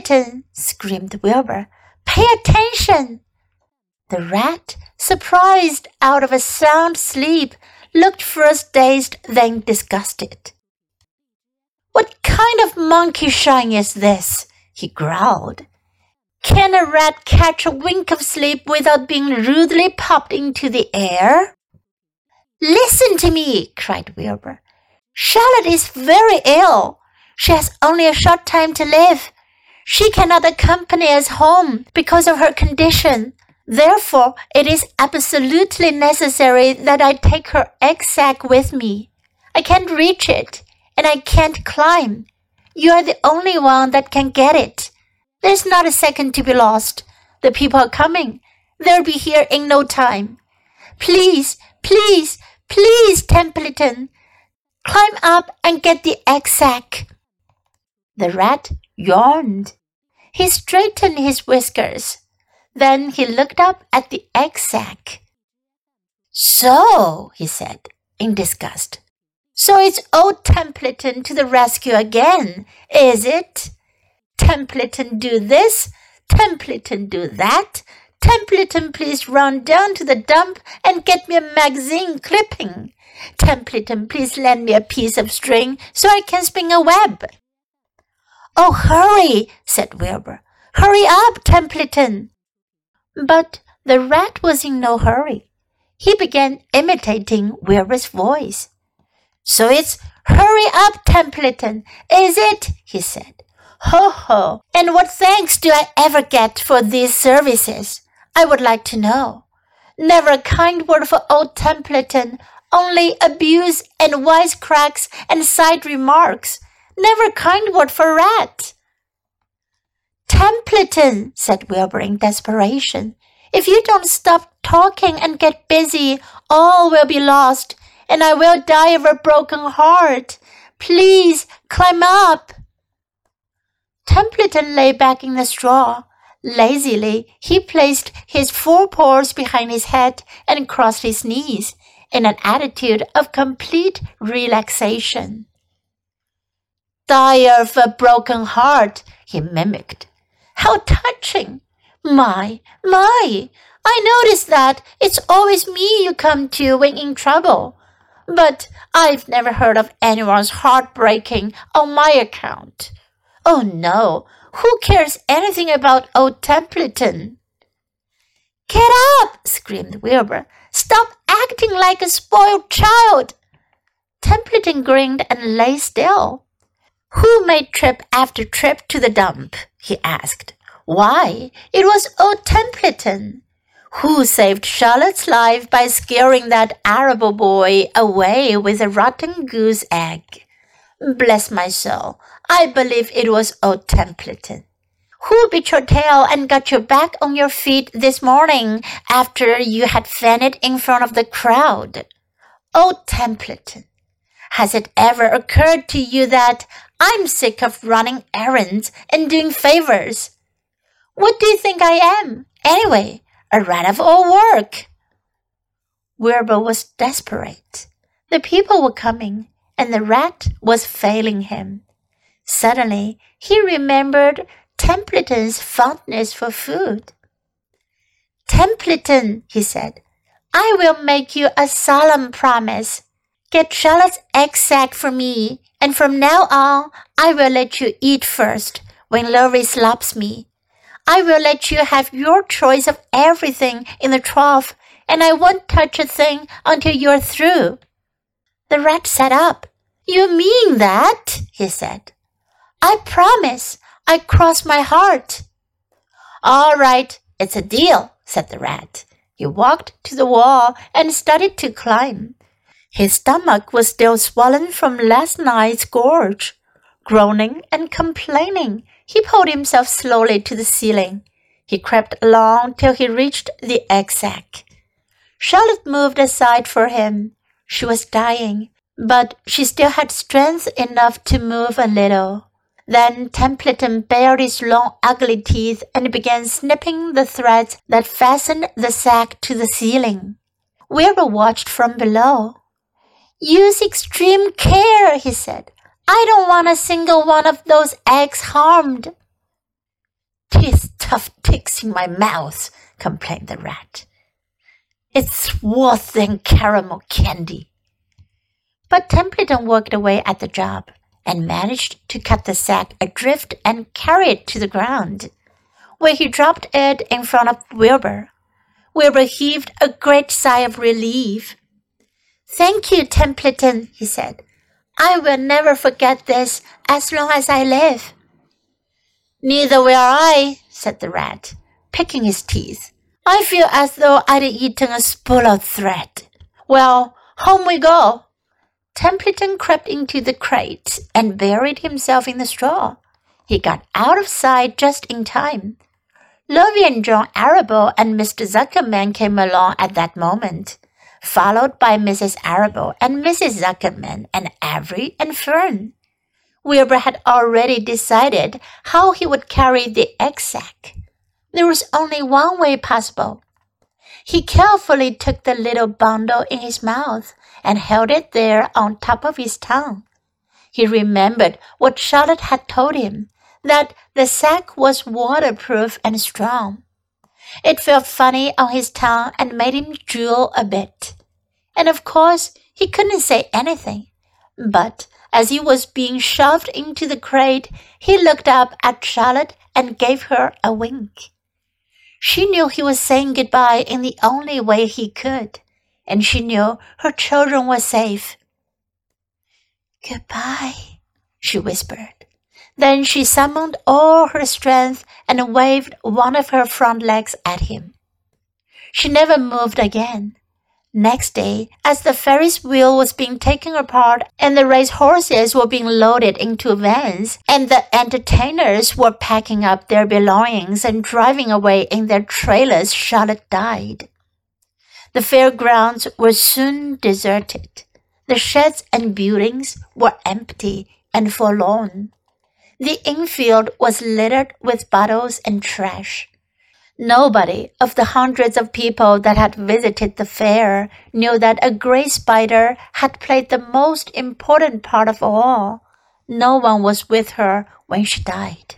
Templeton! screamed Wilbur. Pay attention! The rat, surprised out of a sound sleep, looked first dazed, then disgusted. What kind of monkey shine is this? he growled. Can a rat catch a wink of sleep without being rudely popped into the air? Listen to me, cried Wilbur. Charlotte is very ill. She has only a short time to live. She cannot accompany us home because of her condition. Therefore, it is absolutely necessary that I take her egg sac with me. I can't reach it, and I can't climb. You are the only one that can get it. There's not a second to be lost. The people are coming. They'll be here in no time. Please, please, please, Templeton, climb up and get the egg sac. The rat yawned. He straightened his whiskers. Then he looked up at the egg sac. So, he said in disgust. So it's old Templeton to the rescue again, is it? Templeton do this, Templeton do that. Templeton, please run down to the dump and get me a magazine clipping. Templeton, please lend me a piece of string so I can spin a web. Oh, hurry, said Wilbur. Hurry up, Templeton. But the rat was in no hurry. He began imitating Wilbur's voice. So it's hurry up, Templeton, is it? he said. Ho ho! And what thanks do I ever get for these services? I would like to know. Never a kind word for old Templeton, only abuse and wisecracks and side remarks. Never kind word for Rat. Templeton, said Wilbur in desperation. If you don't stop talking and get busy, all will be lost, and I will die of a broken heart. Please climb up. Templeton lay back in the straw. Lazily, he placed his forepaws behind his head and crossed his knees in an attitude of complete relaxation. Die of a broken heart, he mimicked. How touching! My, my! I notice that it's always me you come to when in trouble. But I've never heard of anyone's heart breaking on my account. Oh no, who cares anything about old Templeton? Get up! screamed Wilbur. Stop acting like a spoiled child. Templeton grinned and lay still. Who made trip after trip to the dump? he asked. Why, it was old Templeton. Who saved Charlotte's life by scaring that Arable boy away with a rotten goose egg? Bless my soul, I believe it was old Templeton. Who bit your tail and got you back on your feet this morning after you had fainted in front of the crowd? Old Templeton. Has it ever occurred to you that I'm sick of running errands and doing favors. What do you think I am, anyway? A rat of all work. Wilbur was desperate. The people were coming, and the rat was failing him. Suddenly, he remembered Templeton's fondness for food. Templeton, he said, I will make you a solemn promise. Get Charlotte's egg sac for me and from now on, I will let you eat first when Lurvy slaps me. I will let you have your choice of everything in the trough, and I won't touch a thing until you're through. The rat sat up. You mean that? he said. I promise. I cross my heart. All right, it's a deal, said the rat. He walked to the wall and started to climb. His stomach was still swollen from last night's gorge. Groaning and complaining, he pulled himself slowly to the ceiling. He crept along till he reached the egg sac. Charlotte moved aside for him. She was dying, but she still had strength enough to move a little. Then Templeton bared his long, ugly teeth and began snipping the threads that fastened the sack to the ceiling. Wilbur watched from below. Use extreme care, he said. I don't want a single one of those eggs harmed. Teeth tough ticks in my mouth, complained the rat. It's worse than caramel candy. But Templeton worked away at the job and managed to cut the sack adrift and carry it to the ground, where he dropped it in front of Wilbur. Wilbur heaved a great sigh of relief. Thank you, Templeton, he said. I will never forget this as long as I live. Neither will I, said the rat, picking his teeth. I feel as though I'd eaten a spool of thread. Well, home we go. Templeton crept into the crate and buried himself in the straw. He got out of sight just in time. Lurvy and John Arable and Mr. Zuckerman came along at that moment, followed by Mrs. Arable and Mrs. Zuckerman and Avery and Fern. Wilbur had already decided how he would carry the egg sac. There was only one way possible. He carefully took the little bundle in his mouth and held it there on top of his tongue. He remembered what Charlotte had told him that the sack was waterproof and strong. It felt funny on his tongue and made him drool a bit. And of course, he couldn't say anything. But as he was being shoved into the crate, he looked up at Charlotte and gave her a wink. She knew he was saying goodbye in the only way he could, and she knew her children were safe. Goodbye, she whispered. Then she summoned all her strength and waved one of her front legs at him. She never moved again. Next day, as the Ferris wheel was being taken apart and the race horses were being loaded into vans and the entertainers were packing up their belongings and driving away in their trailers, Charlotte died. The fairgrounds were soon deserted. The sheds and buildings were empty and forlorn. The infield was littered with bottles and trash. Nobody of the hundreds of people that had visited the fair knew that a gray spider had played the most important part of all. No one was with her when she died.